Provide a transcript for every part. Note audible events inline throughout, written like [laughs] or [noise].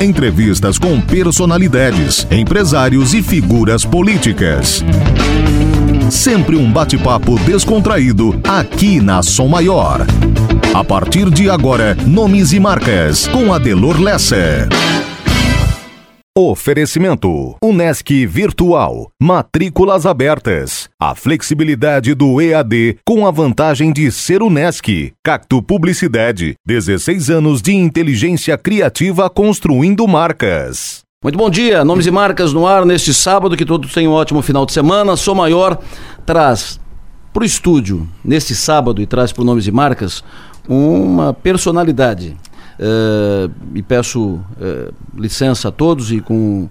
Entrevistas com personalidades, empresários e figuras políticas. Sempre um bate-papo descontraído aqui na Som Maior. A partir de agora, nomes e marcas com Adelor Lessa. Oferecimento: Unesc Virtual. Matrículas abertas. A flexibilidade do EAD com a vantagem de ser Unesc. Cacto Publicidade. 16 anos de inteligência criativa construindo marcas. Muito bom dia, nomes e marcas no ar neste sábado, que todos tenham um ótimo final de semana. Sou Maior traz para o estúdio, neste sábado, e traz para Nomes e Marcas, uma personalidade Uh, e peço uh, licença a todos e com,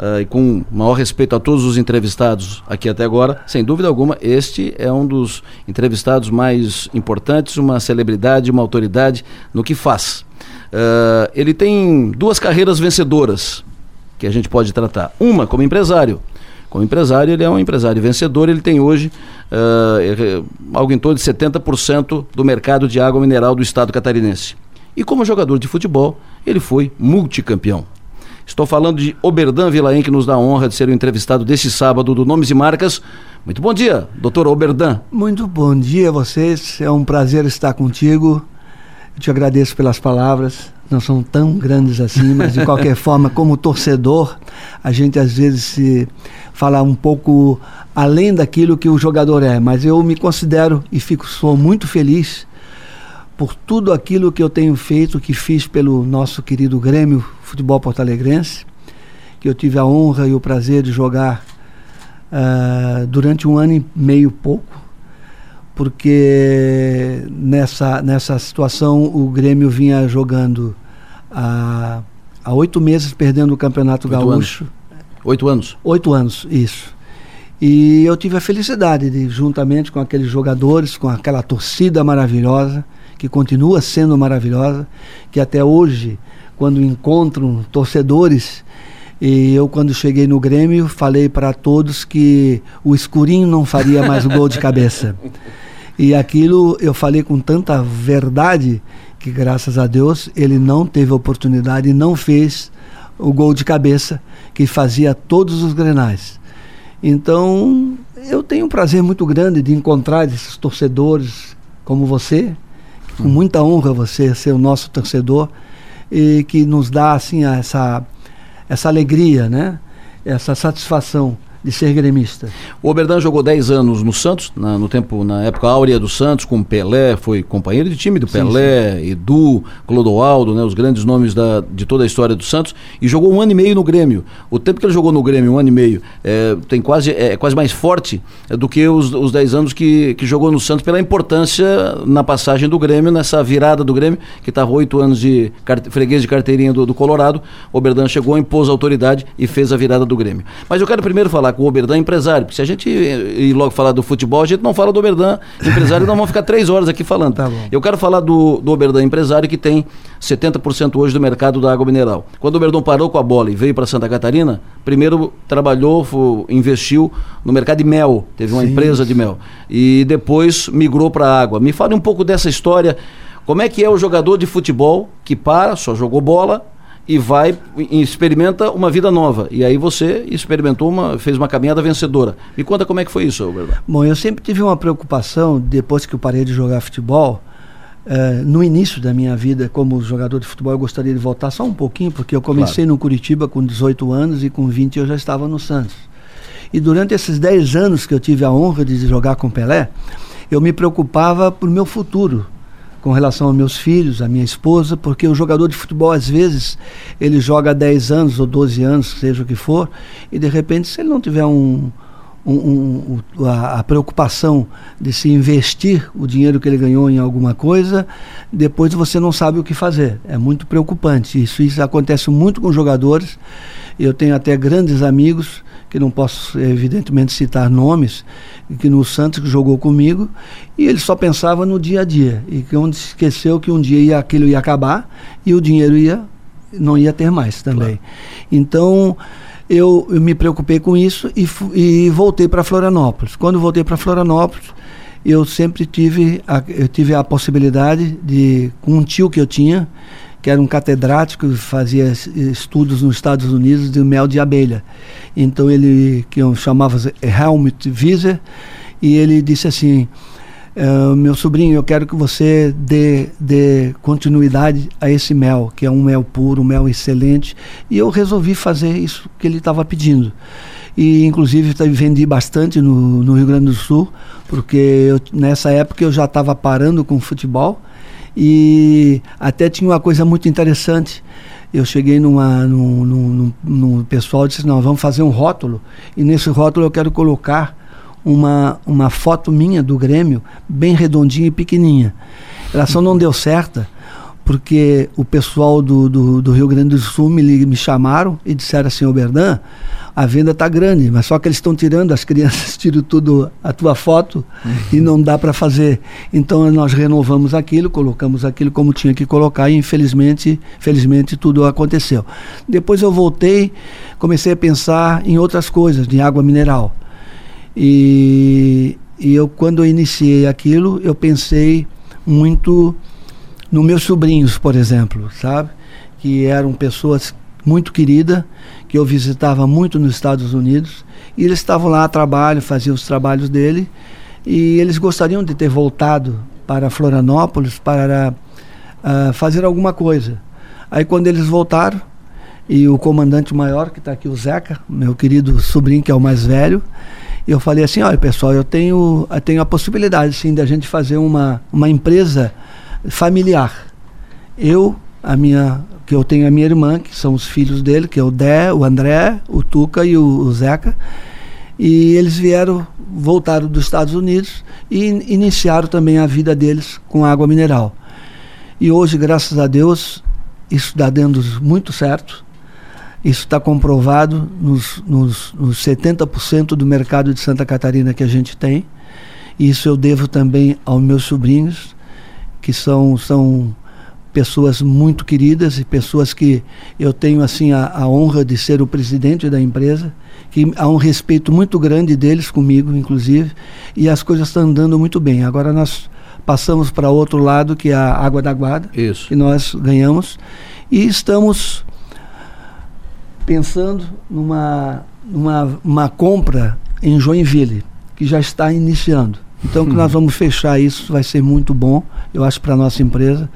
uh, e com maior respeito a todos os entrevistados aqui até agora. Sem dúvida alguma, este é um dos entrevistados mais importantes, uma celebridade, uma autoridade no que faz. ele tem duas carreiras vencedoras que a gente pode tratar. Uma como empresário. Como empresário, ele é um empresário vencedor, ele tem hoje algo em torno de 70% do mercado de água mineral do estado catarinense. E como jogador de futebol, ele foi multicampeão. Estou falando de Oberdan Vilaen, que nos dá a honra de ser o entrevistado deste sábado do Nomes e Marcas. Muito bom dia, doutor Oberdan. Muito bom dia a vocês. É um prazer estar contigo. Eu te agradeço pelas palavras. Não são tão grandes assim, mas de qualquer [laughs] forma, como torcedor, a gente às vezes se fala um pouco além daquilo que o jogador é. Mas eu me considero e fico sou muito feliz por tudo aquilo que eu tenho feito, que fiz pelo nosso querido Grêmio Futebol Porto Alegrense, que eu tive a honra e o prazer de jogar uh, durante um ano e meio pouco, porque nessa, nessa situação o Grêmio vinha jogando há, há oito meses, perdendo o Campeonato oito Gaúcho. Anos. Oito anos? Oito anos, isso. E eu tive a felicidade de, juntamente com aqueles jogadores, com aquela torcida maravilhosa, que continua sendo maravilhosa, que até hoje, quando encontro torcedores, e eu, quando cheguei no Grêmio, falei para todos que o escurinho não faria mais gol de cabeça. E aquilo eu falei com tanta verdade que, graças a Deus, ele não teve oportunidade e não fez o gol de cabeça que fazia todos os grenais. Então, eu tenho um prazer muito grande de encontrar esses torcedores como você, com muita honra você ser o nosso torcedor e que nos dá assim essa essa alegria, né? Essa satisfação de ser gremista. O Oberdan jogou 10 anos no Santos, na, no tempo, na época áurea do Santos, com Pelé, foi companheiro de time do Pelé, sim, sim. Edu, Clodoaldo, né, os grandes nomes da, de toda a história do Santos, e jogou um ano e meio no Grêmio. O tempo que ele jogou no Grêmio, um ano e meio, é, tem quase, é, quase mais forte é, do que os, os 10 anos que, que jogou no Santos, pela importância na passagem do Grêmio, nessa virada do Grêmio, que estava oito anos de freguês de carteirinha do, do Colorado. O Oberdan chegou, impôs a autoridade e fez a virada do Grêmio. Mas eu quero primeiro falar falar com o Oberdan empresário, porque se a gente ir logo falar do futebol, a gente não fala do Oberdan empresário, nós vamos ficar três horas aqui falando. Tá Eu quero falar do, do Oberdan empresário, que tem 70% hoje do mercado da água mineral. Quando o Oberdan parou com a bola e veio para Santa Catarina, primeiro trabalhou, foi, investiu no mercado de mel, teve uma Sim. empresa de mel, e depois migrou para a água. Me fale um pouco dessa história. Como é que é o jogador de futebol que para, só jogou bola, e vai e experimenta uma vida nova. E aí você experimentou uma, fez uma caminhada vencedora. Me conta como é que foi isso, Roberto. Bom, eu sempre tive uma preocupação depois que eu parei de jogar futebol. Uh, no início da minha vida como jogador de futebol, eu gostaria de voltar só um pouquinho, porque eu comecei claro. no Curitiba com 18 anos e com 20 eu já estava no Santos. E durante esses 10 anos que eu tive a honra de jogar com Pelé, eu me preocupava por meu futuro com relação aos meus filhos, à minha esposa, porque o jogador de futebol, às vezes, ele joga 10 anos ou 12 anos, seja o que for, e de repente, se ele não tiver um, um, um, a, a, preocupação de se investir o dinheiro que ele ganhou em alguma coisa, depois você não sabe o que fazer. É muito preocupante. Isso, isso acontece muito com jogadores. Eu tenho até grandes amigos que não posso evidentemente citar nomes, que no Santos que jogou comigo, e ele só pensava no dia a dia, e que onde esqueceu que um dia ia, aquilo ia acabar e o dinheiro ia não ia ter mais também. Claro. Então, eu, eu, me preocupei com isso e, e voltei para Florianópolis. Quando voltei para Florianópolis, eu sempre tive a, eu tive a possibilidade de com um tio que eu tinha que era um catedrático que fazia estudos nos Estados Unidos de mel de abelha. Então ele, que chamava Helmut Wieser, e ele disse assim, Uh, meu sobrinho, eu quero que você dê, dê continuidade a esse mel, que é um mel puro, um mel excelente. E eu resolvi fazer isso que ele estava pedindo. E, inclusive, vendi bastante no, no Rio Grande do Sul, porque eu, nessa época eu já estava parando com futebol. E até tinha uma coisa muito interessante. Eu cheguei numa, num, num, num pessoal e disse: Não, vamos fazer um rótulo. E nesse rótulo eu quero colocar uma, uma foto minha do Grêmio, bem redondinha e pequenininha. Ela só não deu certa porque o pessoal do, do, do Rio Grande do Sul me, me chamaram e disseram assim, ô Berdan, a venda está grande, mas só que eles estão tirando, as crianças [laughs] tiram tudo a tua foto uhum. e não dá para fazer. Então nós renovamos aquilo, colocamos aquilo como tinha que colocar e infelizmente, felizmente tudo aconteceu. Depois eu voltei, comecei a pensar em outras coisas, de água mineral. E, e eu, quando eu iniciei aquilo, eu pensei muito nos meus sobrinhos, por exemplo, sabe? Que eram pessoas muito queridas, que eu visitava muito nos Estados Unidos, e eles estavam lá a trabalho, faziam os trabalhos dele, e eles gostariam de ter voltado para Florianópolis para uh, fazer alguma coisa. Aí quando eles voltaram, e o comandante maior, que está aqui, o Zeca, meu querido sobrinho, que é o mais velho, eu falei assim, olha pessoal, eu tenho, eu tenho a possibilidade sim da gente fazer uma, uma empresa familiar. Eu, a minha, que eu tenho a minha irmã, que são os filhos dele, que é o Dé, o André, o Tuca e o, o Zeca. E eles vieram, voltaram dos Estados Unidos e iniciaram também a vida deles com água mineral. E hoje, graças a Deus, isso está dando muito certo. Isso está comprovado nos, nos, nos 70% do mercado de Santa Catarina que a gente tem. Isso eu devo também aos meus sobrinhos, que são, são pessoas muito queridas e pessoas que eu tenho assim a, a, honra de ser o presidente da empresa, que há um respeito muito grande deles comigo, inclusive, e as coisas estão andando muito bem. Agora nós passamos para outro lado, que é a água da guarda, Isso. que nós ganhamos, e estamos pensando numa, numa uma compra em Joinville, que já está iniciando. Então, que nós vamos fechar isso, vai ser muito bom, eu acho, para a nossa empresa.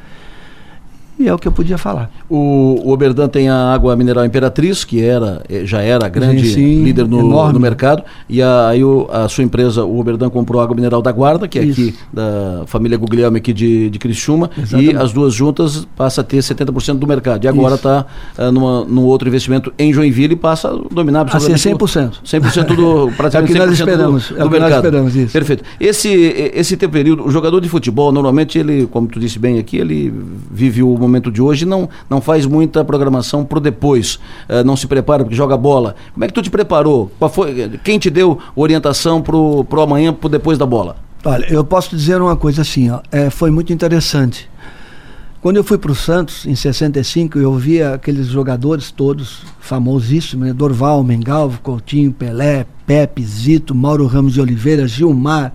E é o que eu podia falar. O, o Oberdan tem a água mineral Imperatriz, que era, eh, já era grande sim, sim, líder no, no, mercado. E a, aí o, a sua empresa, o Oberdan, comprou a água mineral da Guarda, que é Isso. aqui da família Guglielmo aqui de, de Criciúma. Exatamente. E as duas juntas passa a ter 70% do mercado. E agora está uh, eh, num outro investimento em Joinville e passa a dominar absolutamente. Assim, 100%. 100% do, praticamente [laughs] é o que nós esperamos, do, do é mercado. Nós esperamos isso. Perfeito. Esse, esse teu período, o jogador de futebol, normalmente ele, como tu disse bem aqui, ele vive o momento de hoje não, não faz muita programação pro depois, uh, não se prepara porque joga bola. Como é que tu te preparou? Foi, quem te deu orientação pro, pro amanhã, pro depois da bola? Olha, eu posso dizer uma coisa assim, ó, é, foi muito interessante. Quando eu fui para o Santos, em 65, eu via aqueles jogadores todos famosíssimos, né? Dorval, Mengalvo, Coutinho, Pelé, Pepe, Zito, Mauro Ramos de Oliveira, Gilmar,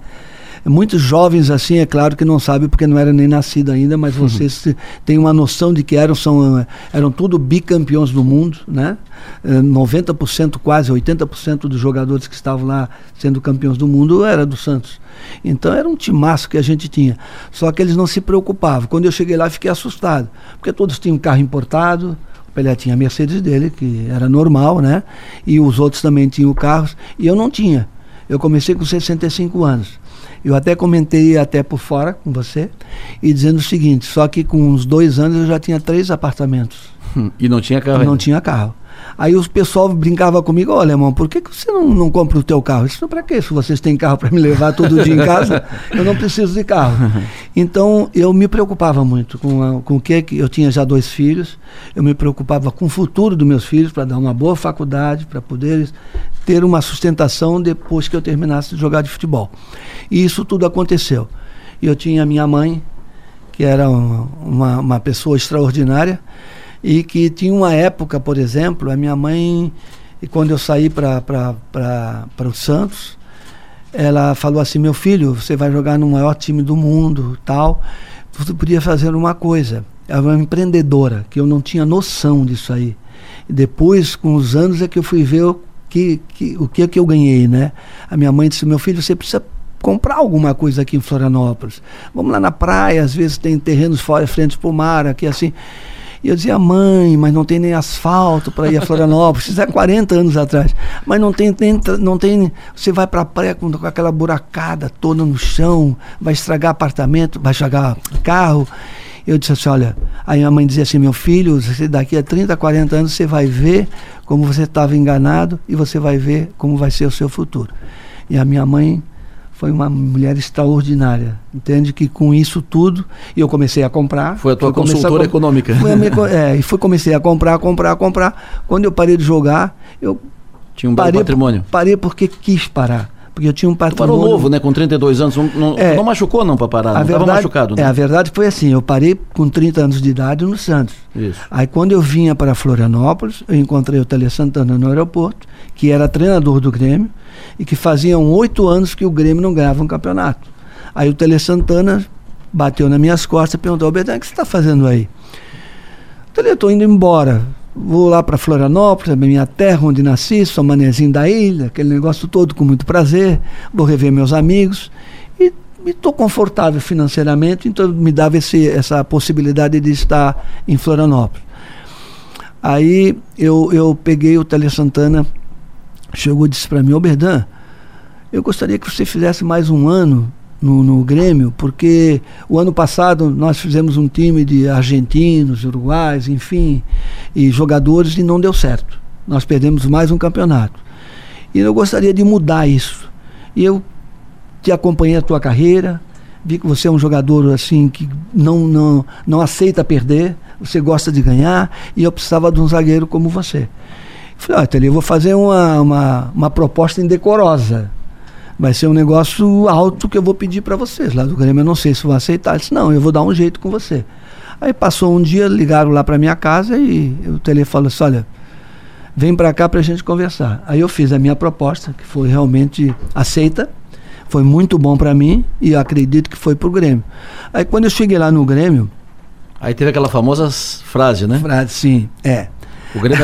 Muitos jovens, assim, é claro que não sabem porque não era nem nascido ainda, mas uhum. vocês uhum. têm uma noção de que eram, são, eram tudo bicampeões do mundo, né? 90%, eh, quase 80% dos jogadores que estavam lá sendo campeões do mundo era do Santos. Então era um timaço que a gente tinha. Só que eles não se preocupavam. Quando eu cheguei lá, fiquei assustado, porque todos tinham carro importado, o Pelé tinha a Mercedes dele, que era normal, né? E os outros também tinham carros, e eu não tinha. Eu comecei com 65 anos. Eu até comentei até por fora com você e dizendo o seguinte, só que com uns dois anos eu já tinha três apartamentos. E não tinha carro? Não tinha carro. Aí o pessoal brincava comigo, olha, irmão, por que, que você não, não compra o teu carro? Eu disse, para quê? Se vocês têm carro para me levar todo dia em casa, [laughs] eu não preciso de carro. Então eu me preocupava muito com, a, com o que eu tinha já dois filhos, eu me preocupava com o futuro dos meus filhos para dar uma boa faculdade, para poder ter uma sustentação depois que eu terminasse de jogar de futebol. E isso tudo aconteceu. Eu tinha minha mãe, que era uma, uma pessoa extraordinária, e que tinha uma época, por exemplo, a minha mãe, quando eu saí para o Santos, ela falou assim: meu filho, você vai jogar no maior time do mundo, tal. Você podia fazer uma coisa. Ela é uma empreendedora, que eu não tinha noção disso aí. E depois, com os anos, é que eu fui ver o que, que, o que, é que eu ganhei, né? A minha mãe disse, meu filho, você precisa comprar alguma coisa aqui em Florianópolis. Vamos lá na praia, às vezes tem terrenos fora, frente para o mar, aqui assim. E eu dizia, mãe, mas não tem nem asfalto para ir a Florianópolis. Isso é 40 anos atrás. Mas não tem, não tem. Você vai para a praia com, com, aquela buracada toda no chão, vai estragar apartamento, vai estragar carro. Eu disse assim, olha, aí a mãe dizia assim, meu filho, daqui a 30, 40 anos você vai ver como você estava enganado e você vai ver como vai ser o seu futuro. E a minha mãe foi uma mulher extraordinária. Entende que com isso tudo, e eu comecei a comprar. Foi a tua consultora a, econômica. Foi a [laughs] é, e fui comecei a comprar, comprar, comprar. Quando eu parei de jogar, eu tinha um parei, patrimônio. Parei porque quis parar. Porque eu tinha um patrimônio. Tu parou novo, né? Com 32 anos. Não, é, não machucou, não, para parar? não estava machucado, né? É, a verdade foi assim: eu parei com 30 anos de idade no Santos. Isso. Aí, quando eu vinha para Florianópolis, eu encontrei o Tele Santana no aeroporto, que era treinador do Grêmio e que faziam oito anos que o Grêmio não ganhava um campeonato. Aí o Tele Santana bateu nas minhas costas e perguntou: Betão, o que você está fazendo aí? Tele, eu estou indo embora. Vou lá para Florianópolis, minha terra, onde nasci, sou manezinho da ilha, aquele negócio todo com muito prazer. Vou rever meus amigos e estou confortável financeiramente, então me dava esse, essa possibilidade de estar em Florianópolis. Aí eu, eu peguei o Tele Santana chegou e disse para mim, ô Berdan, eu gostaria que você fizesse mais um ano no, no, Grêmio, porque o ano passado nós fizemos um time de argentinos, uruguais, enfim, e jogadores e não deu certo. Nós perdemos mais um campeonato. E eu gostaria de mudar isso. E eu te acompanhei a tua carreira, vi que você é um jogador assim que não, não, não aceita perder, você gosta de ganhar, e eu precisava de um zagueiro como você. Falei, ah, eu vou fazer uma, uma, uma proposta indecorosa. Vai ser um negócio alto que eu vou pedir para vocês. Lá do Grêmio eu não sei se vão aceitar. Ele disse, não, eu vou dar um jeito com você. Aí passou um dia, ligaram lá para minha casa e o telefone falou assim, olha, vem para cá para a gente conversar. Aí eu fiz a minha proposta, que foi realmente aceita, foi muito bom para mim e acredito que foi para o Grêmio. Aí quando eu cheguei lá no Grêmio... Aí teve aquela famosa frase, né? Frase, sim, é. O Grêmio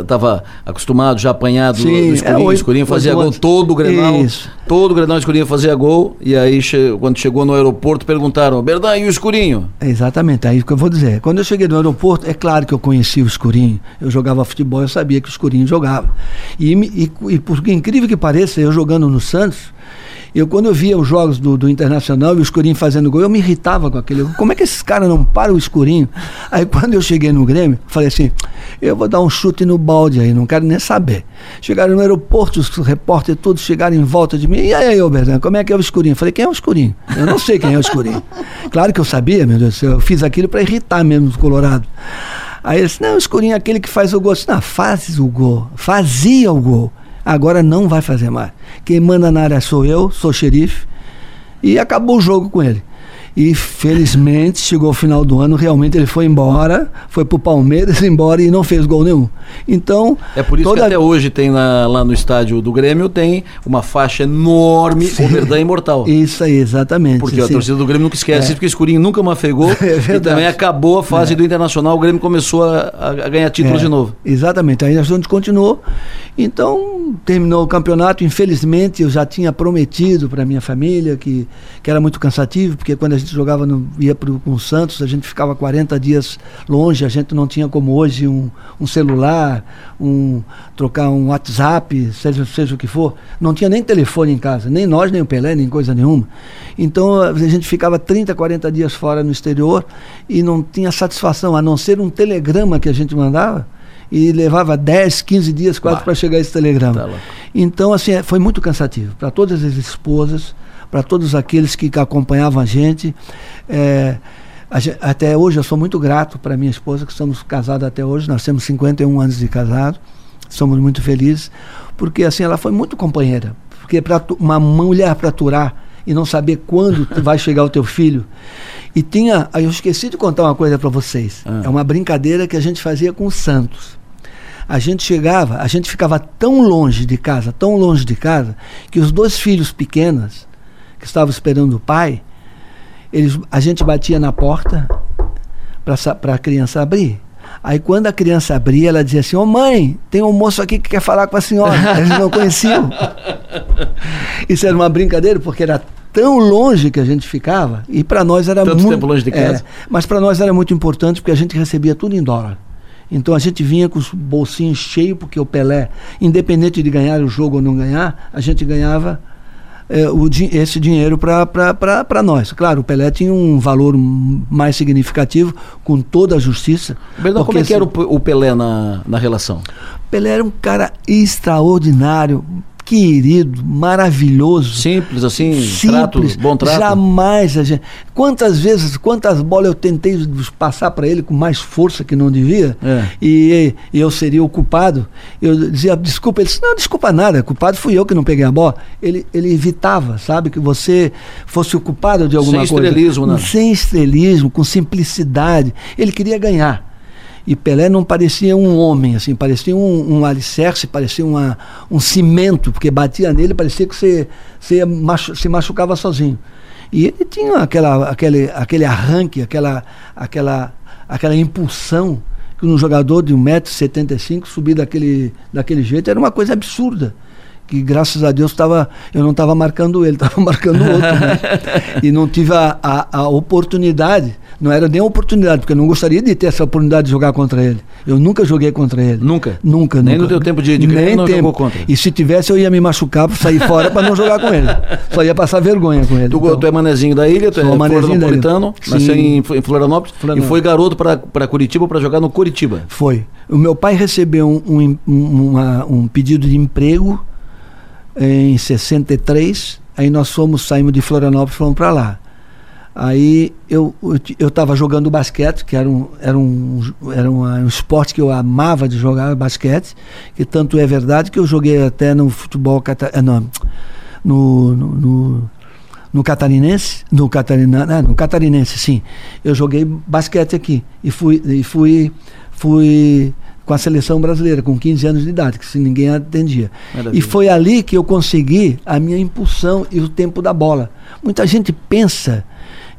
estava uh, acostumado, já apanhado Sim, no escurinho, é, o escurinho fazia gol todo o Grenal. Isso. Todo o Grenal escurinho fazia gol. E aí, che quando chegou no aeroporto, perguntaram: Berdan, e o escurinho? É exatamente, aí que eu vou dizer. Quando eu cheguei no aeroporto, é claro que eu conhecia o escurinho. Eu jogava futebol, eu sabia que o escurinho jogava. E, e, e por incrível que pareça, eu jogando no Santos eu, quando eu via os jogos do, do Internacional e o Escurinho fazendo gol, eu me irritava com aquele. Como é que esses caras não param o Escurinho? Aí, quando eu cheguei no Grêmio, falei assim: eu vou dar um chute no balde aí, não quero nem saber. Chegaram no aeroporto, os repórteres todos chegaram em volta de mim. E aí, ô Berzão, como é que é o Escurinho? falei: quem é o Escurinho? Eu não sei quem é o Escurinho. [laughs] claro que eu sabia, meu Deus do céu. Eu fiz aquilo para irritar mesmo os Colorado. Aí ele disse: não, o Escurinho é aquele que faz o gol. Eu disse, não, faz o gol. Fazia o gol. Agora não vai fazer mais. Quem manda na área sou eu, sou xerife. E acabou o jogo com ele. E felizmente chegou ao final do ano, realmente ele foi embora, foi pro Palmeiras [laughs] embora e não fez gol nenhum. Então. É por isso toda... que até hoje tem na, lá no estádio do Grêmio tem uma faixa enorme, Sim. o Verdão Imortal. Isso aí, exatamente. Porque Sim. a torcida do Grêmio nunca esquece, é. porque o Escurinho nunca mafegou [laughs] é e também acabou a fase é. do Internacional, o Grêmio começou a, a ganhar títulos é. de novo. Exatamente, aí a gente continuou. Então, terminou o campeonato, infelizmente eu já tinha prometido para minha família que, que era muito cansativo, porque quando a gente jogava no, ia pro, com o Santos, a gente ficava 40 dias longe, a gente não tinha como hoje um, um celular, um trocar um WhatsApp, seja, seja o que for. Não tinha nem telefone em casa, nem nós, nem o Pelé, nem coisa nenhuma. Então a gente ficava 30, 40 dias fora no exterior e não tinha satisfação, a não ser um telegrama que a gente mandava e levava 10, 15 dias quase para chegar esse telegrama. Tá então, assim, é, foi muito cansativo para todas as esposas, para todos aqueles que acompanhavam a gente. É, a gente, até hoje eu sou muito grato para minha esposa, que estamos casados até hoje, nós temos 51 anos de casado, somos muito felizes, porque assim ela foi muito companheira. Porque para uma mulher para aturar e não saber quando [laughs] vai chegar o teu filho. E tinha, eu esqueci de contar uma coisa para vocês. Ah. É uma brincadeira que a gente fazia com o Santos. A gente chegava, a gente ficava tão longe de casa, tão longe de casa, que os dois filhos pequenos que estavam esperando o pai, eles, a gente batia na porta, para a criança abrir. Aí quando a criança abria, ela dizia assim: Ô oh, mãe, tem um moço aqui que quer falar com a senhora. Eles não conheciam. [laughs] Isso era uma brincadeira, porque era tão longe que a gente ficava, e para nós era Tanto muito. tempo longe de casa. É, mas para nós era muito importante porque a gente recebia tudo em dólar. Então a gente vinha com os bolsinhos cheios, porque o Pelé, independente de ganhar o jogo ou não ganhar, a gente ganhava é, o, esse dinheiro para nós. Claro, o Pelé tinha um valor mais significativo, com toda a justiça. Bernardo, como é que era o Pelé na, na relação? Pelé era um cara extraordinário, querido, maravilhoso. Simples, assim, Simples, trato, bom trato. Jamais a gente. Quantas vezes, quantas bolas eu tentei passar para ele com mais força que não devia, é. e, e, eu seria o culpado. Eu dizia, desculpa, ele disse, não, desculpa nada, culpado fui eu que não peguei a bola. Ele, ele evitava, sabe, que você fosse o culpado de alguma Sem coisa. Sem estrelismo, né? Sem estrelismo, com simplicidade. Ele queria ganhar. E Pelé não parecia um homem, assim, parecia um, um alicerce, parecia uma, um cimento, porque batia nele, parecia que você, você machu, se machucava sozinho. E ele tinha aquela, aquele, aquele arranque, aquela, aquela, aquela impulsão que um jogador de 1,75m subir daquele, daquele jeito era uma coisa absurda que graças a Deus tava, eu não estava marcando ele, [laughs] estava marcando outro. Né? e não tive a, a, a, oportunidade, não era nem oportunidade, porque eu não gostaria de ter essa oportunidade de jogar contra ele. Eu nunca joguei contra ele. Nunca? Nunca, Nem nunca. no teu tempo de, de nem não tempo. jogou contra? E se tivesse, eu ia me machucar para sair fora para não jogar com ele. Só ia passar vergonha com ele. Tu, então. tu é manezinho da ilha, tu é florianopolitano, nasceu em, em Florianópolis, Florianópolis, e foi garoto para Curitiba para jogar no Curitiba. Foi. O meu pai recebeu um, um, uma, um pedido de emprego em 63, aí nós fomos, saímos de Florianópolis, fomos para lá. Aí eu eu estava jogando basquete, que era um, era, um, era um, um esporte que eu amava de jogar basquete, que tanto é verdade que eu joguei até no futebol eh, não, no, no, no, no catarinense, no catarina, né, no catarinense, sim. Eu joguei basquete aqui e fui e fui fui com a seleção brasileira, com 15 anos de idade, que se ninguém atendia. Maravilha. E foi ali que eu consegui a minha impulsão e o tempo da bola. Muita gente pensa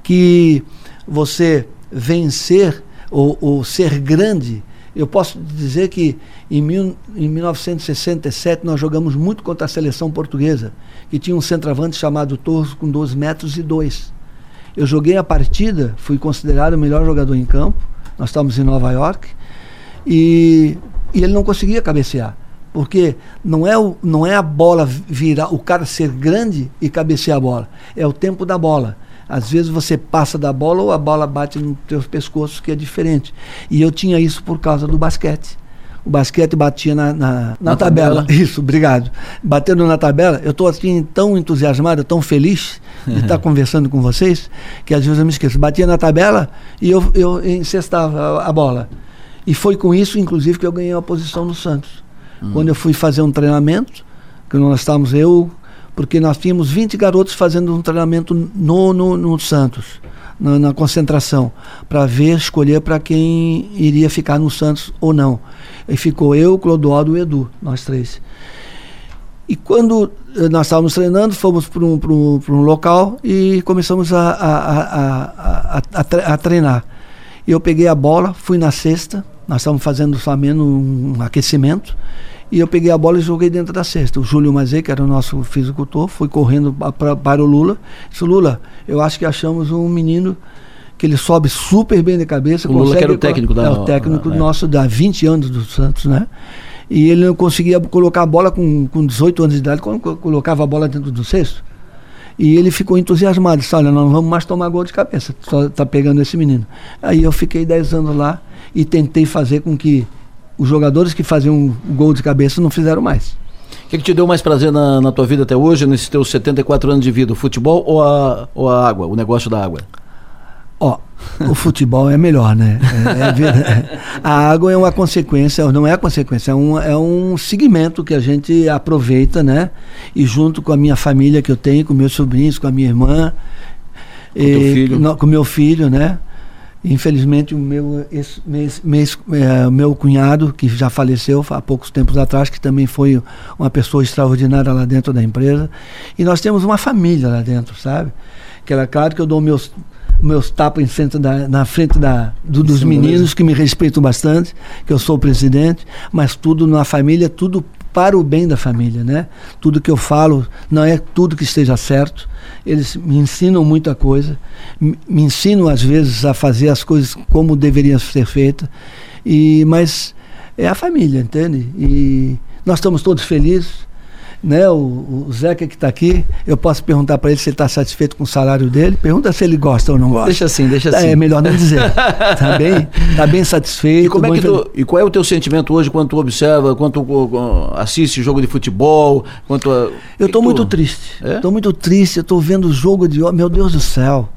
que você vencer ou, ou ser grande. Eu posso dizer que em, mil, em 1967 nós jogamos muito contra a seleção portuguesa, que tinha um centroavante chamado Torres com 12 metros e 2. Eu joguei a partida, fui considerado o melhor jogador em campo. Nós estávamos em Nova York e, e ele não conseguia cabecear. Porque não é, o, não é a bola virar, o cara ser grande e cabecear a bola. É o tempo da bola. Às vezes você passa da bola ou a bola bate no teu pescoço, que é diferente. E eu tinha isso por causa do basquete. O basquete batia na, na, na, na tabela. tabela. [laughs] Isso, obrigado. Batendo na tabela, eu estou assim tão entusiasmado, tão feliz de estar [laughs] conversando com vocês, que às vezes eu me esqueço. Batia na tabela e eu, eu encestava a, a bola. E foi com isso, inclusive, que eu ganhei uma posição no Santos. Hum. Quando eu fui fazer um treinamento, que nós estávamos, eu, porque nós tínhamos 20 garotos fazendo um treinamento no, no, no Santos, na, na concentração, para ver, escolher para quem iria ficar no Santos ou não. E ficou eu, Clodoaldo e o Edu, nós três. E quando eh, nós estávamos treinando, fomos para um, um, um local e começamos a, a, a, a, treinar. Eu peguei a bola, fui na cesta, nós estávamos fazendo somente um aquecimento, e eu peguei a bola e joguei dentro da cesta. O Júlio Mazei, que era o nosso fisicultor, foi correndo pra, para o Lula. Disse, Lula, eu acho que achamos um menino que ele sobe super bem de cabeça. O Lula que era o técnico da... É, o técnico é. nosso da 20 anos do Santos, né? E ele não conseguia colocar a bola com, com 18 anos de idade, quando colocava a bola dentro do cesto. E ele ficou entusiasmado, disse, olha, não vamos mais tomar gol de cabeça, só está pegando esse menino. Aí eu fiquei 10 anos lá e tentei fazer com que os jogadores que faziam gol de cabeça não fizeram mais. O que, que, te deu mais prazer na, na, tua vida até hoje, nesses teus 74 anos de vida? O futebol ou a, ou a água, o negócio da água? Ó, o futebol é melhor, né? É, é, a água é uma consequência, não é a consequência, é um, é um segmento que a gente aproveita, né? E junto com a minha família que eu tenho, com meus sobrinhos, com a minha irmã, com, e, no, com meu filho, né? Infelizmente, o meu, esse, é, meu cunhado, que já faleceu há poucos tempos atrás, que também foi uma pessoa extraordinária lá dentro da empresa. E nós temos uma família lá dentro, sabe? Que era claro que eu dou meus, meus tapas em frente da, na frente da, do, dos meninos que me respeitam bastante, que eu sou o presidente, mas tudo na família, tudo para o bem da família, né? Tudo que eu falo não é tudo que esteja certo. Eles me ensinam muita coisa, me ensinam às vezes a fazer as coisas como deveriam ser feitas. E mas é a família, entende? E nós estamos todos felizes né, o, o Zeca que está aqui, eu posso perguntar para ele se ele está satisfeito com o salário dele. Pergunta se ele gosta ou não gosta. Deixa assim, deixa assim. É melhor não dizer. Está [laughs] bem, tá bem satisfeito. E, como é que tu, e qual é o teu sentimento hoje quando tu observa, quando tu assiste jogo de futebol? Quando tu, eu estou muito triste. Estou é? muito triste. Eu estou vendo o jogo de. Meu Deus do céu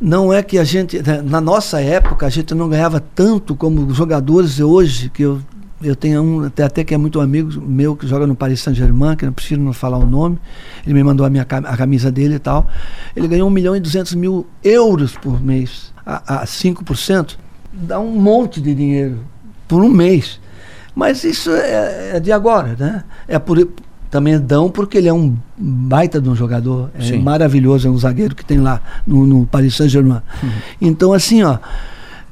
não é que a gente, né, na nossa época, a gente não ganhava tanto como jogadores hoje, que eu eu tenho um até, até que é muito amigo meu que joga no Paris Saint-Germain, que não preciso não falar o nome. Ele me mandou a minha a camisa dele e tal. Ele ganhou 1 milhão e 200 mil euros por mês. A, a 5% dá um monte de dinheiro por um mês. Mas isso é, é de agora, né? É por, também dão porque ele é um baita de um jogador. É Sim. maravilhoso, é um zagueiro que tem lá no, no Paris Saint-Germain. Uhum. Então, assim, ó.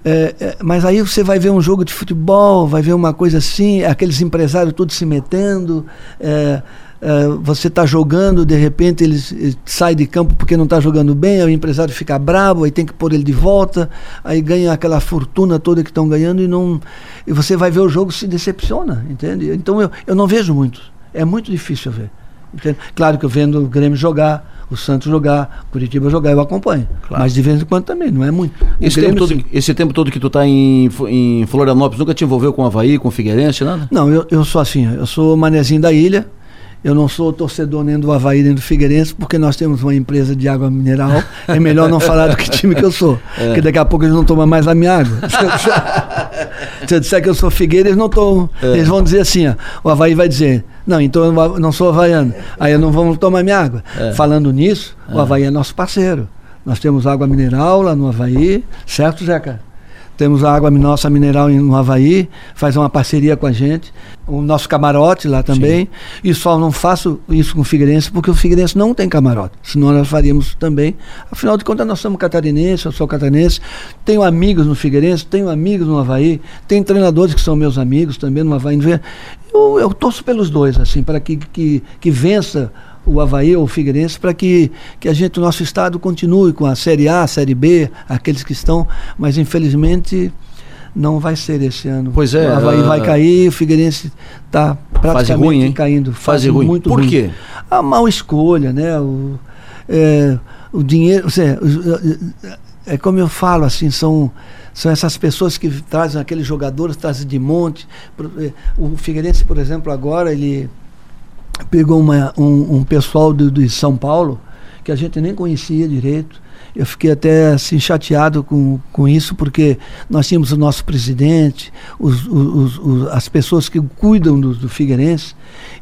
É, é, mas aí você vai ver um jogo de futebol, vai ver uma coisa assim, aqueles empresários todos se metendo. É, é você está jogando, de repente ele, ele sai de campo porque não está jogando bem, aí o empresário fica bravo, aí tem que pôr ele de volta, aí ganha aquela fortuna toda que estão ganhando e não. E você vai ver o jogo se decepciona, entende? Então eu, eu não vejo muito. É muito difícil ver. Entende? Claro que eu vendo o Grêmio jogar, o Santos jogar, o Curitiba jogar, eu acompanho. Claro. Mas de vez em quando também, não é muito. Esse tempo, todo, esse tempo todo que tu está em, em Florianópolis, nunca te envolveu com o Havaí, com o Figueirense, nada? Não, eu, eu sou assim, eu sou manezinho da ilha, eu não sou torcedor nem do Havaí nem do Figueirense, porque nós temos uma empresa de água mineral. É melhor não falar do que time que eu sou. [laughs] É. Porque daqui a pouco eles não tomam mais a minha água. [laughs] Se eu disser que eu sou Figueira, eles não tomam. É. Eles vão dizer assim: ó, o Havaí vai dizer, não, então eu não sou havaiano. Aí eu não vou tomar minha água. É. Falando nisso, o é. Havaí é nosso parceiro. Nós temos água mineral lá no Havaí, certo, Zeca? Temos a água nossa mineral no Havaí, faz uma parceria com a gente. O nosso camarote lá também. Sim. E só não faço isso com o Figueirense porque o Figueirense não tem camarote. Senão nós faríamos também. Afinal de contas, nós somos catarinenses, eu sou catarinense. Tenho amigos no Figueirense, tenho amigos no Havaí. Tem treinadores que são meus amigos também no Havaí. Eu, eu torço pelos dois, assim, para que, que, que vença o Havaí ou o Figueirense para que, que a gente, o nosso estado continue com a Série A, a Série B, aqueles que estão, mas infelizmente não vai ser esse ano. Pois é. O Havaí uh... vai cair, o Figueirense está praticamente ruim, hein? caindo. Fase, fase ruim. Muito Por ruim. quê? A mal escolha, né? O, é, o dinheiro, seja, é como eu falo, assim, são, são essas pessoas que trazem aqueles jogadores, trazem de monte. É, o Figueirense, por exemplo, agora, ele pegou uma, um, um, pessoal do, de São Paulo que a gente nem conhecia direito. Eu fiquei até assim chateado com, com isso, porque nós tínhamos o nosso presidente, os, os, os as pessoas que cuidam do, do Figueirense,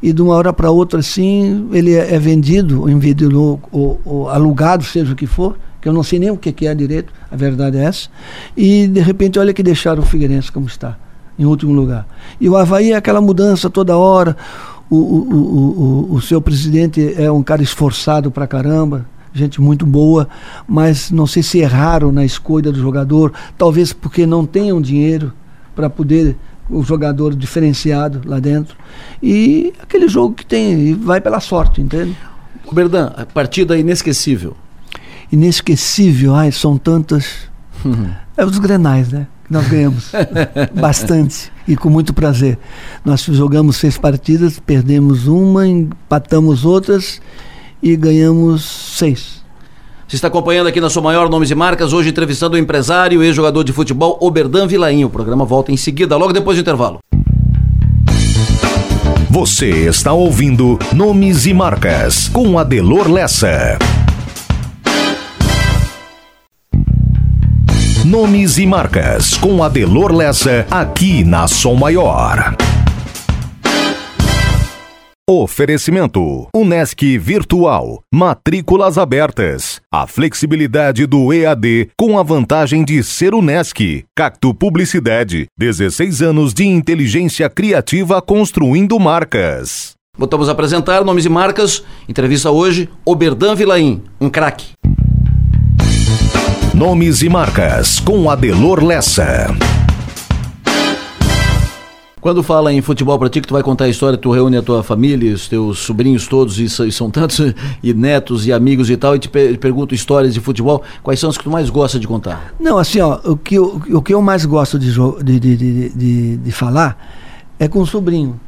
e de uma hora para outra, assim, ele é, é vendido, vendido ou, ou, alugado, seja o que for, que eu não sei nem o que, que é direito, a verdade é essa, e de repente, olha que deixaram o Figueirense como está, em último lugar. E o Havaí é aquela mudança toda hora, o, o, o, o, seu presidente é um cara esforçado pra caramba, gente muito boa, mas não sei se erraram na escolha do jogador, talvez porque não tenham dinheiro para poder o jogador diferenciado lá dentro. E aquele jogo que tem, vai pela sorte, entende? Berdan, a partida inesquecível. Inesquecível, ai, são tantas. é os grenais, né? Nós ganhamos [laughs] bastante e com muito prazer. Nós jogamos seis partidas, perdemos uma, empatamos outras e ganhamos seis. Você está acompanhando aqui na sua maior Nomes e Marcas, hoje entrevistando o empresário e ex-jogador de futebol Oberdan Vilaim. O programa volta em seguida, logo depois do intervalo. Você está ouvindo Nomes e Marcas com Adelor Lessa. Nomes e marcas com Adelor Lessa aqui na Som Maior. Oferecimento: Unesc Virtual. Matrículas abertas. A flexibilidade do EAD com a vantagem de ser Unesc. Cacto Publicidade. 16 anos de inteligência criativa construindo marcas. Voltamos a apresentar nomes e marcas. Entrevista hoje: Oberdan Vilaim, um craque. Nomes e marcas com Adelor Lessa. Quando fala em futebol para ti, que tu vai contar a história, tu reúne a tua família, os teus sobrinhos todos, e são tantos, [laughs] e netos e amigos e tal, e te pergunto histórias de futebol, quais são as que tu mais gosta de contar? Não, assim, ó, o que eu, o que eu mais gosto de, de, de, de, de falar é com o sobrinho,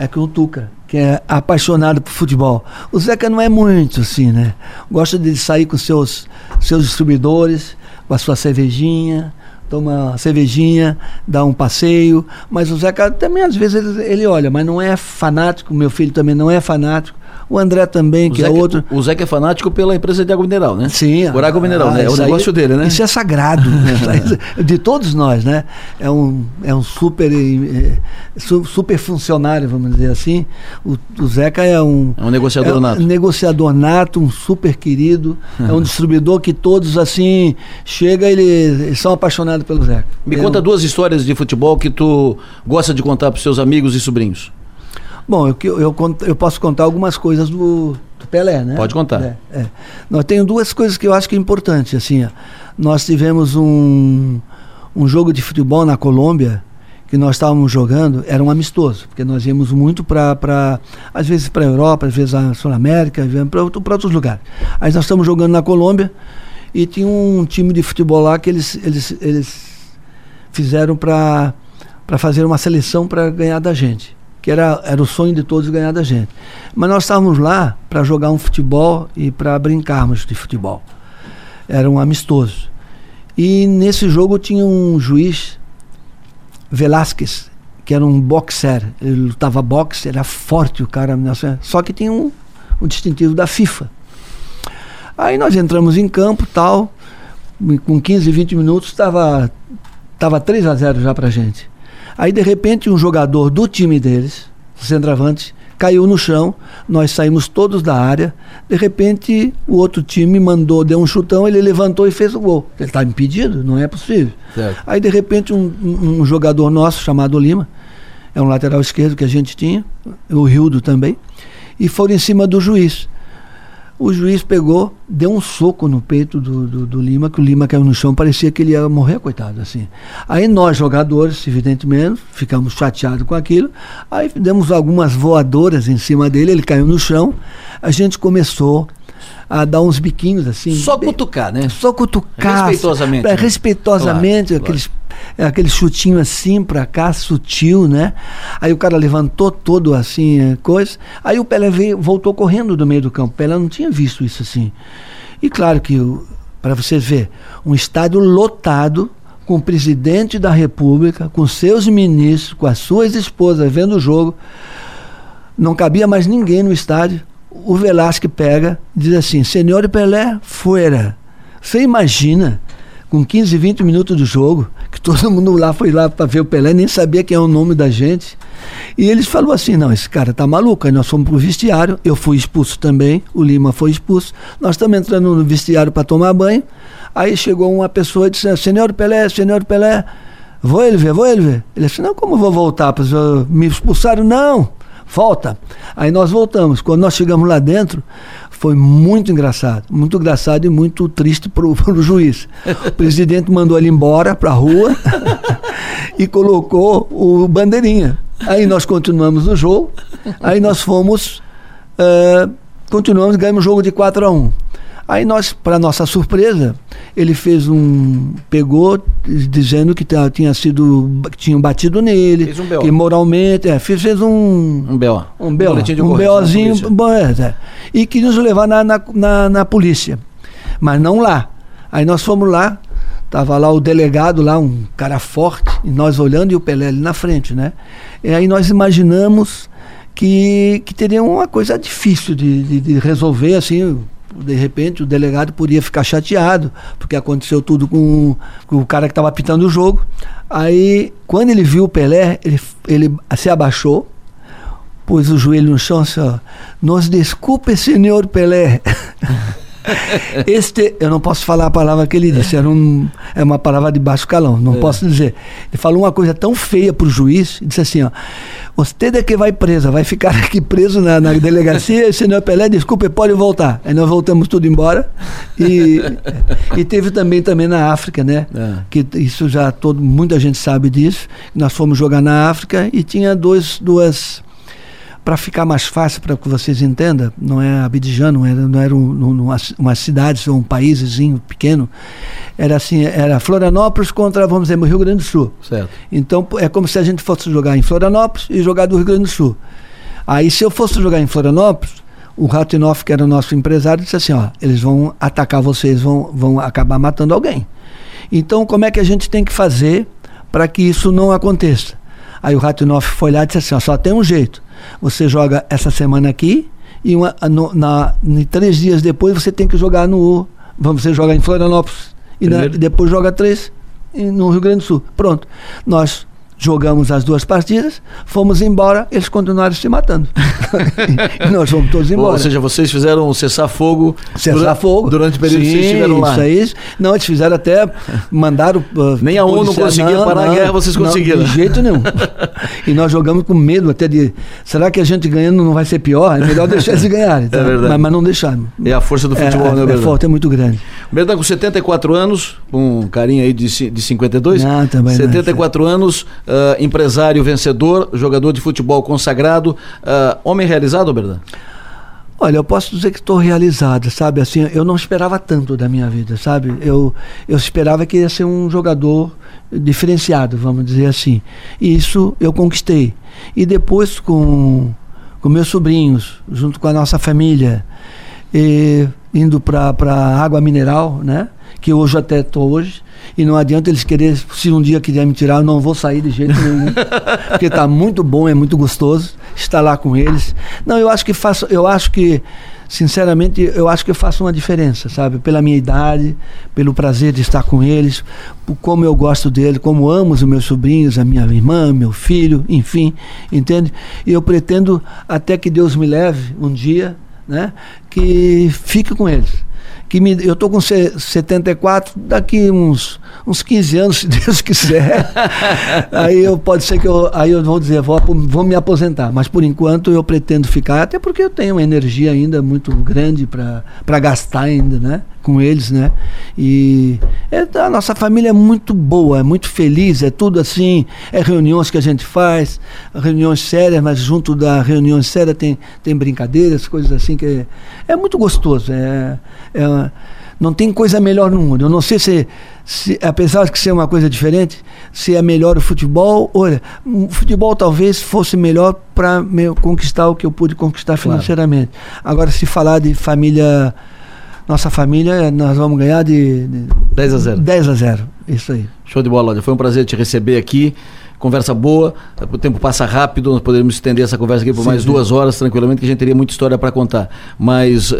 é com o Tuca, que é apaixonado por futebol. O Zeca não é muito assim, né? Gosta de sair com seus, seus distribuidores, com a sua cervejinha, toma uma cervejinha, dá um passeio. Mas o Zeca também, às vezes, ele, ele olha, mas não é fanático. Meu filho também não é fanático. O André também, o que é Zé é outro. O Zé que é fanático pela empresa de água mineral, né? Sim. Por água mineral, ah, né? É o negócio aí, dele, né? Isso é sagrado. [laughs] de todos nós, né? É um, é um super, é, super funcionário, vamos dizer assim. O, o Zeca é um. É um negociador é nato. Um negociador nato, um super querido. [laughs] é um distribuidor que todos, assim, chega e eles são apaixonados pelo Zeca. Me é conta um... duas histórias de futebol que tu gosta de contar para seus amigos e sobrinhos. Bom, eu, eu, eu posso contar algumas coisas do, do Pelé, né? Pode contar. É, é. Nós tenho duas coisas que eu acho que é importante. Assim, nós tivemos um, um jogo de futebol na Colômbia que nós estávamos jogando, era um amistoso, porque nós íamos muito para, às vezes para a Europa, às vezes a Sul América, para outros lugares. Aí nós estamos jogando na Colômbia e tinha um time de futebol lá que eles, eles, eles fizeram para fazer uma seleção para ganhar da gente que era, era o sonho de todos ganhar da gente. Mas nós estávamos lá para jogar um futebol e para brincarmos de futebol. Era um amistoso. E nesse jogo tinha um juiz, Velásquez, que era um boxer. Ele lutava boxe, era forte o cara. Só que tinha um, um distintivo da FIFA. Aí nós entramos em campo tal, com 15, 20 minutos, estava tava 3 a 0 já pra gente. Aí, de repente, um jogador do time deles, centroavante, caiu no chão, nós saímos todos da área. De repente, o outro time mandou, deu um chutão, ele levantou e fez o gol. Ele está impedido, não é possível. Certo. Aí, de repente, um, um, jogador nosso, chamado Lima, é um lateral esquerdo que a gente tinha, o Rildo também, e foram em cima do juiz. O juiz pegou, deu um soco no peito do, do, do, Lima, que o Lima caiu no chão, parecia que ele ia morrer, coitado, assim. Aí nós, jogadores, evidentemente, ficamos chateados com aquilo. Aí demos algumas voadoras em cima dele, ele caiu no chão. A gente começou a dar uns biquinhos assim. Só cutucar, né? Só cutucar. Respeitosamente. Né? Respeitosamente, claro, aqueles claro é aquele chutinho assim pra cá, sutil, né? Aí o cara levantou todo assim, é, coisa. Aí o Pelé veio, voltou correndo do meio do campo. O Pelé não tinha visto isso assim. E claro que, para você ver, um estádio lotado, com o presidente da República, com seus ministros, com as suas esposas vendo o jogo. Não cabia mais ninguém no estádio. O Velasque pega, diz assim: Senhor Pelé, fora. Você imagina com 15, 20 minutos do jogo, que todo [laughs] mundo lá foi lá para ver o Pelé, nem sabia quem é o nome da gente. E eles falou assim: não, esse cara tá maluco. Aí nós fomos pro vestiário, eu fui expulso também, o Lima foi expulso. Nós estamos entrando no vestiário para tomar banho. Aí chegou uma pessoa e disse: Senhor Pelé, Senhor Pelé, vou ele ver, vou ele ver. Ele disse: não, como vou voltar? Me expulsaram? Não, volta. Aí nós voltamos. Quando nós chegamos lá dentro, foi muito engraçado, muito engraçado e muito triste para o [laughs] juiz. O presidente mandou ele embora para a rua [laughs] e colocou o bandeirinha. Aí nós continuamos o jogo, aí nós fomos, uh, continuamos, ganhamos o jogo de 4 a 1 Aí nós, para nossa surpresa, ele fez um. pegou dizendo que tinha sido. que tinham batido nele. Fez um BO. Que moralmente. É, fez, fez um. Um BO. Um BO. Um, um BOzinho. Bom, é, é, e quis nos levar na, na, na, na polícia. Mas não lá. Aí nós fomos lá, Tava lá o delegado, lá, um cara forte, e nós olhando e o Pelé ali na frente, né? E aí nós imaginamos que, que teria uma coisa difícil de, de, de resolver, assim, de repente o delegado podia ficar chateado, porque aconteceu tudo com, com o cara que estava apitando o jogo. Aí, quando ele viu o Pelé, ele, ele se abaixou, pôs o joelho no chão assim, ó, nos desculpe, senhor Pelé. [laughs] [laughs] este, eu não posso falar a palavra que ele disse, era um, é uma palavra de baixo calão, não é. posso dizer. Ele falou uma coisa tão feia para o juiz, disse assim, ó, você é que vai presa, vai ficar aqui preso na, na delegacia, e senhor Pelé, desculpe, pode voltar. Aí nós voltamos tudo embora. E, e teve também, também na África, né? É. Que isso já todo, muita gente sabe disso. Nós fomos jogar na África e tinha dois, duas para ficar mais fácil para que vocês entendam, não é Abidjan, não era, não era um, uma, uma cidade ou um paíszinho pequeno, era assim, era Florianópolis contra, vamos dizer, o Rio Grande do Sul. Certo. Então é como se a gente fosse jogar em Florianópolis e jogar do Rio Grande do Sul. Aí se eu fosse jogar em Florianópolis, o Ratinoff, que era o nosso empresário, disse assim, ó, eles vão atacar vocês, vão, vão acabar matando alguém. Então como é que a gente tem que fazer para que isso não aconteça? Aí o Ratinoff foi lá e disse assim, ó, só tem um jeito você joga essa semana aqui e uma, no, na, três dias depois você tem que jogar no. Vamos, você joga em Florianópolis. E na, depois joga três no Rio Grande do Sul. Pronto. Nós jogamos as duas partidas, fomos embora, eles continuaram se matando. [laughs] e nós fomos todos embora. Ou seja, vocês fizeram um cessar-fogo cessar fogo durante o período Sim, que vocês estiveram lá. Isso aí. Não, eles fizeram até, mandaram... Uh, Nem a ONU conseguia não, parar não, a guerra, vocês conseguiram. Não, de jeito nenhum. [laughs] e nós jogamos com medo até de, será que a gente ganhando não vai ser pior? É melhor deixar eles ganharem. [laughs] Tá? É verdade. Mas, mas, não deixaram. É a força do futebol, é, né, É forte, é muito grande. Berdan, com 74 anos, um carinha aí de, de 52, não, também 74 não, anos, uh, empresário vencedor, jogador de futebol consagrado, uh, homem realizado, Berdan? Olha, eu posso dizer que estou realizado, sabe? Assim, eu não esperava tanto da minha vida, sabe? Eu, eu esperava que ia ser um jogador diferenciado, vamos dizer assim. E isso eu conquistei. E depois com, com meus sobrinhos, junto com a nossa família, e, indo para água mineral, né? Que hoje até estou hoje. E não adianta eles querer, se um dia quiser me tirar, eu não vou sair de jeito nenhum. [laughs] porque está muito bom, é muito gostoso estar lá com eles. Não, eu acho que faço, eu acho que, sinceramente, eu acho que eu faço uma diferença, sabe? Pela minha idade, pelo prazer de estar com eles, por como eu gosto deles, como amo os meus sobrinhos, a minha irmã, meu filho, enfim, entende? E eu pretendo até que Deus me leve um dia, né? Que fique com eles que me, eu estou com 74, daqui uns, uns 15 anos, [laughs] se Deus quiser, aí eu, pode ser que eu, aí eu vou dizer, vou, vou me aposentar, mas por enquanto eu pretendo ficar, até porque eu tenho uma energia ainda muito grande para gastar ainda, né? Com eles, né? E é, a nossa família é muito boa, é muito feliz, é tudo assim, é reuniões que a gente faz, reuniões sérias, mas junto da reunião séria tem, tem brincadeiras, coisas assim que é, é muito gostoso, é, é não tem coisa melhor no mundo. Eu não sei se, se, apesar de ser uma coisa diferente, se é melhor o futebol. Olha, o futebol talvez fosse melhor para conquistar o que eu pude conquistar financeiramente. Claro. Agora, se falar de família, nossa família, nós vamos ganhar de, de 10 a 0. 10 a 0. Isso aí. Show de bola, Foi um prazer te receber aqui conversa boa, o tempo passa rápido, nós poderíamos estender essa conversa aqui por sim, mais sim. duas horas tranquilamente, que a gente teria muita história para contar. Mas uh,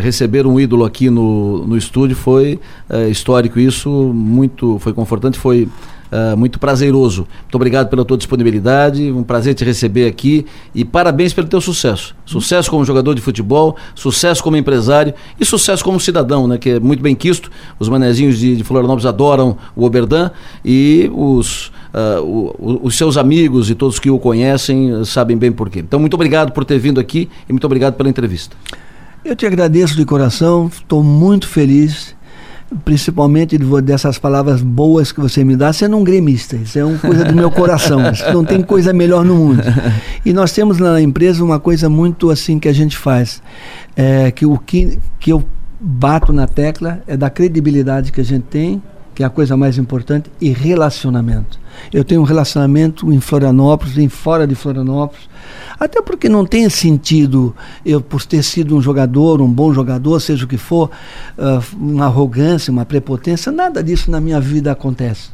receber um ídolo aqui no, no estúdio foi uh, histórico, isso muito foi confortante, foi Uh, muito prazeroso. Muito obrigado pela tua disponibilidade, um prazer te receber aqui e parabéns pelo teu sucesso. Sucesso como jogador de futebol, sucesso como empresário e sucesso como cidadão, né, que é muito bem quisto. Os manezinhos de, de Florianópolis adoram o Oberdan e os uh, o, os seus amigos e todos que o conhecem sabem bem por quê. Então, muito obrigado por ter vindo aqui e muito obrigado pela entrevista. Eu te agradeço de coração, estou muito feliz, principalmente dessas palavras boas que você me dá, sendo um gremista. Isso é uma coisa do meu coração. [laughs] não tem coisa melhor no mundo. E nós temos na empresa uma coisa muito assim que a gente faz, é, que o que, que eu bato na tecla é da credibilidade que a gente tem, que é a coisa mais importante, e relacionamento. Eu tenho um relacionamento em Florianópolis, em fora de Florianópolis. Até porque não tem sentido eu, por ter sido um jogador, um bom jogador, seja o que for, uh, uma arrogância, uma prepotência, nada disso na minha vida acontece.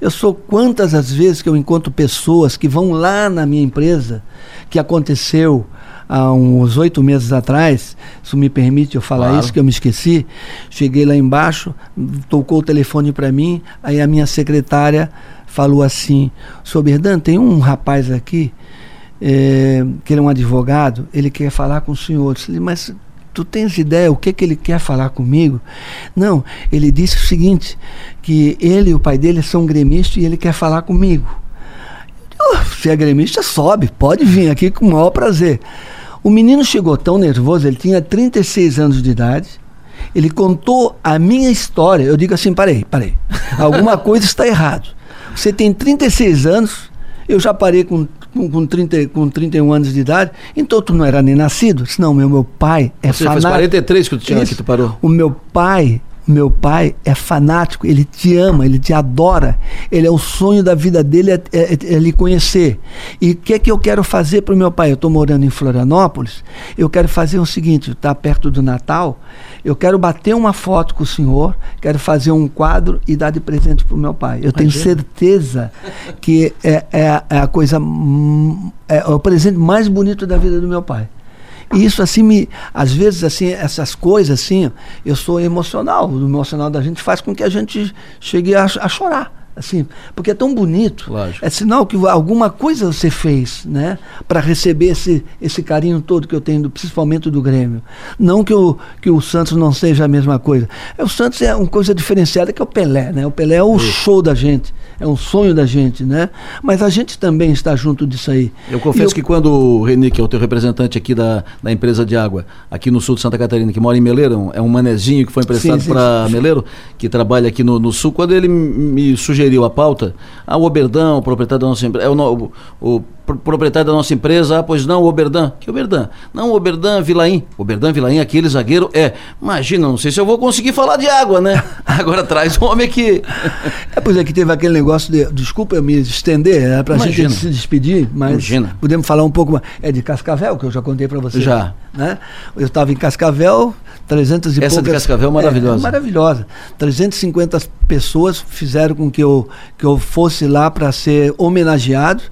Eu sou quantas as vezes que eu encontro pessoas que vão lá na minha empresa, que aconteceu há uns oito meses atrás, isso me permite eu falar claro. isso, que eu me esqueci. Cheguei lá embaixo, tocou o telefone para mim, aí a minha secretária falou assim: Soberdan, tem um rapaz aqui, é, que ele é um advogado, ele quer falar com o senhor. Eu disse, mas tu tens ideia o que, que ele quer falar comigo? Não, ele disse o seguinte, que ele e o pai dele são gremistas e ele quer falar comigo. se é gremista, sobe, pode vir aqui com o maior prazer. O menino chegou tão nervoso, ele tinha 36 anos de idade, ele contou a minha história. Eu digo assim: parei, parei. Alguma [laughs] coisa está errado. Você tem 36 anos, eu já parei com, com, com, 30, com 31 anos de idade, então tu não era nem nascido. Não, meu, meu pai é Você fanático. faz 43 que tu tinha que tu parou. O meu pai meu pai é fanático, ele te ama, ele te adora. Ele é o sonho da vida dele é, é, é lhe conhecer. E o que é que eu quero fazer para o meu pai? Eu estou morando em Florianópolis. Eu quero fazer o seguinte: está perto do Natal. Eu quero bater uma foto com o senhor, quero fazer um quadro e dar de presente para o meu pai. Eu tenho certeza que é, é, é a coisa, é o presente mais bonito da vida do meu pai. E isso assim me, às vezes assim, essas coisas assim, eu sou emocional, o emocional da gente faz com que a gente chegue a, a chorar assim, porque é tão bonito. Lógico. É sinal que alguma coisa você fez, né, para receber esse, esse carinho todo que eu tenho, principalmente do Grêmio. Não que o, que o Santos não seja a mesma coisa. É, o Santos é uma coisa diferenciada que é o Pelé, né? O Pelé é o Isso. show da gente é um sonho da gente, né? Mas a gente também está junto disso aí. Eu confesso eu... que quando o Reni, que é o teu representante aqui da, da empresa de água, aqui no sul de Santa Catarina, que mora em Meleiro, é um manezinho que foi emprestado para Meleiro, que trabalha aqui no, no, sul, quando ele me sugeriu a pauta, ah, o Oberdão, o proprietário da nossa empresa, é o, o, o proprietário da nossa empresa, ah, pois não, o Oberdan. Que Oberdan? Não, o Oberdan Vilaim. Oberdan Vilaim, aquele zagueiro é. Imagina, não sei se eu vou conseguir falar de água, né? [laughs] Agora traz um homem que. é, pois é que teve aquele negócio de. Desculpa eu me estender, é pra Imagina. gente se despedir, mas. Imagina. Podemos falar um pouco mais. É de Cascavel, que eu já contei para você. Já. Né? Eu estava em Cascavel, 300 e Essa poucas... de Cascavel é maravilhosa. É, maravilhosa. 350 pessoas fizeram com que eu, que eu fosse lá para ser homenageado.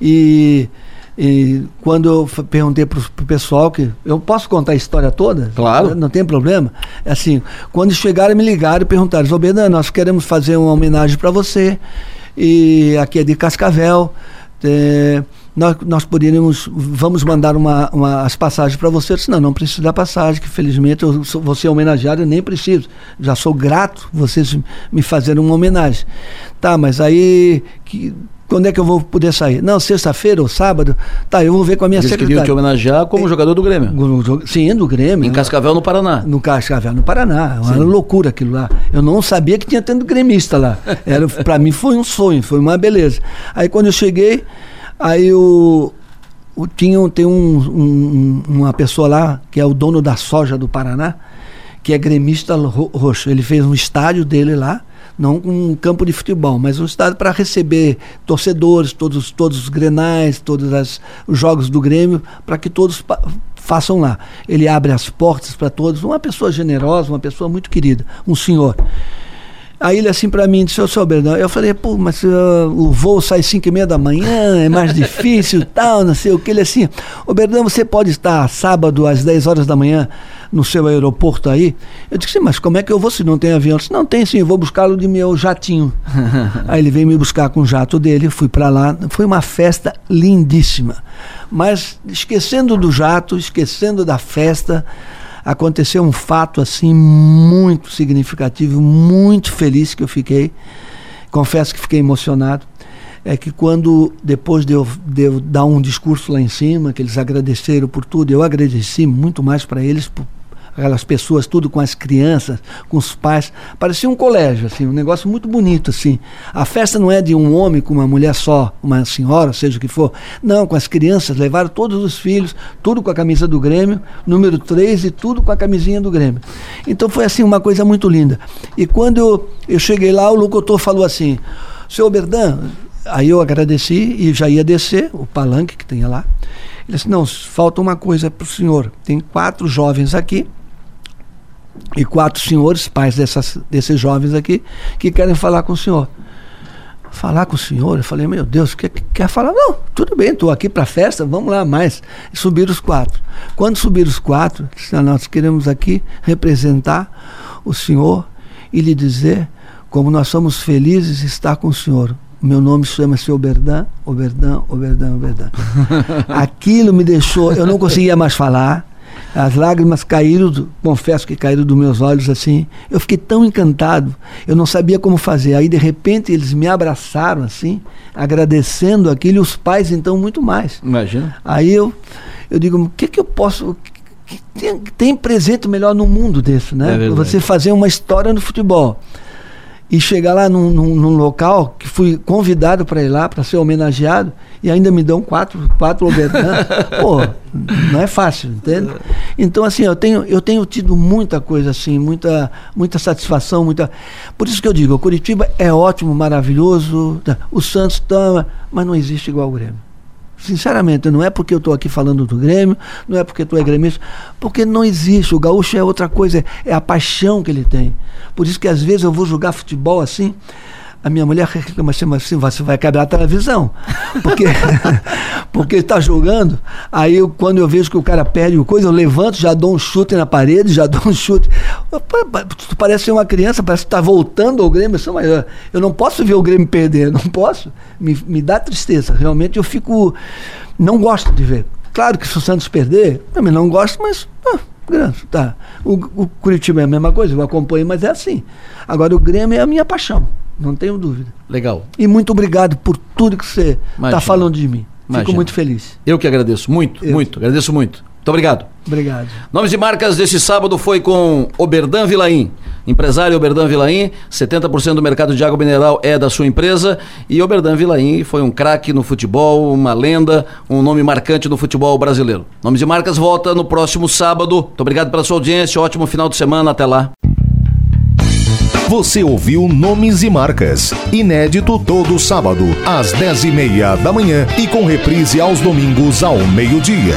E, e quando eu perguntei para o pessoal que eu posso contar a história toda? Claro. Não, tem problema. É assim, quando chegaram, me ligaram e perguntaram: Zobedan, nós queremos fazer uma homenagem para você. E aqui é de Cascavel. É, nós, nós poderíamos, vamos mandar uma, uma as passagens para você. Eu disse, não, não preciso da passagem, que felizmente eu sou, você é homenageado, eu nem preciso. Já sou grato vocês me fazerem uma homenagem. Tá, mas aí que, quando é que eu vou poder sair? Não, sexta-feira ou sábado? Tá, eu vou ver com a minha Eles secretária. queriam te homenagear como é, jogador do Grêmio. Sim, do Grêmio. Em Cascavel, no Paraná. No Cascavel, no Paraná. Uma loucura aquilo lá. Eu não sabia que tinha tanto gremista lá. Era, [laughs] pra mim foi um sonho, foi uma beleza. Aí quando eu cheguei, aí o, o tinha, tem um, um, uma pessoa lá, que é o dono da soja do Paraná, que é gremista roxo. Ele fez um estádio dele lá não um campo de futebol, mas um estádio para receber torcedores, todos, todos os grenais, todos as, os jogos do Grêmio, para que todos façam lá. Ele abre as portas para todos, uma pessoa generosa, uma pessoa muito querida, um senhor. Aí ele assim para mim disse, eu sou Bernardo. Eu falei, pô, mas uh, o voo sai 5 e meia da manhã, é mais [laughs] difícil tal, não sei o que. Ele assim, ô Bernardo, você pode estar sábado às 10 horas da manhã no seu aeroporto aí? Eu disse, mas como é que eu vou se não tem avião? Eu disse, não tem sim, eu vou buscá-lo de meu jatinho. [laughs] aí ele veio me buscar com o jato dele, fui para lá. Foi uma festa lindíssima. Mas esquecendo do jato, esquecendo da festa, aconteceu um fato assim muito significativo, muito feliz que eu fiquei. Confesso que fiquei emocionado. É que quando, depois de eu, de eu dar um discurso lá em cima, que eles agradeceram por tudo, eu agradeci muito mais para eles por, aquelas pessoas, tudo com as crianças, com os pais. Parecia um colégio, assim, um negócio muito bonito, assim. A festa não é de um homem com uma mulher só, uma senhora, seja o que for. Não, com as crianças, levaram todos os filhos, tudo com a camisa do Grêmio, número 3 e tudo com a camisinha do Grêmio. Então foi assim uma coisa muito linda. E quando eu, eu cheguei lá, o locutor falou assim: Seu Berdan, aí eu agradeci e já ia descer, o palanque que tem lá. Ele disse: Não, falta uma coisa para o senhor. Tem quatro jovens aqui e quatro senhores, pais dessas, desses jovens aqui, que querem falar com o senhor. Falar com o senhor? Eu falei, meu Deus, quer, quer falar? Não, tudo bem, estou aqui para a festa, vamos lá mais. E subiram os quatro. Quando subiram os quatro, nós queremos aqui representar o senhor e lhe dizer como nós somos felizes de estar com o senhor. Meu nome chama-se Oberdan, Oberdan, Oberdan, Oberdan. [laughs] Aquilo me deixou, eu não conseguia mais falar As lágrimas caíram, confesso que caíram dos meus olhos assim. Eu fiquei tão encantado, eu não sabia como fazer. Aí de repente eles me abraçaram assim, agradecendo aquilo, e os pais então muito mais. Imagina. Aí eu, eu digo, o que, que eu posso. Tem, tem presente melhor no mundo desse, né? É Você fazer uma história no futebol e chegar lá num, num, num local que fui convidado para ir lá para ser homenageado e ainda me dão quatro quatro. [laughs] Pô, não é fácil, entende? Então assim, eu tenho eu tenho tido muita coisa assim, muita muita satisfação, muita Por isso que eu digo, o Curitiba é ótimo, maravilhoso, o Santos toma, mas não existe igual o Grêmio. Sinceramente, não é porque eu estou aqui falando do Grêmio, não é porque tu é gremista, porque não existe. O gaúcho é outra coisa, é a paixão que ele tem. Por isso que às vezes eu vou jogar futebol assim, a minha mulher reclama assim, você vai quebrar a televisão. Porque, [laughs] porque está jogando, aí eu, quando eu vejo que o cara perde o coisa, eu levanto, já dou um chute na parede, já [laughs] dou um chute. Tu parece ser uma criança, parece que está voltando ao Grêmio. Mas eu não posso ver o Grêmio perder, [laughs] não posso. Me, me dá tristeza. Realmente eu fico. Não gosto de ver. Claro que se o Santos perder, também não gosto, mas. Ah, tá. O, o Curitiba é a mesma coisa, eu acompanho, mas é assim. Agora o Grêmio é a minha paixão. Não tenho dúvida. Legal. E muito obrigado por tudo que você está falando de mim. Imagina. Fico muito feliz. Eu que agradeço. Muito, Eu. muito. Agradeço muito. Muito obrigado. Obrigado. Nomes e marcas desse sábado foi com Oberdan Vilaim. Empresário Oberdan Vilaim, 70% do mercado de água mineral é da sua empresa. E Oberdan Vilaim foi um craque no futebol, uma lenda, um nome marcante no futebol brasileiro. Nomes e marcas volta no próximo sábado. Muito obrigado pela sua audiência. Ótimo final de semana. Até lá. Você ouviu Nomes e Marcas, inédito todo sábado, às dez e meia da manhã e com reprise aos domingos ao meio-dia.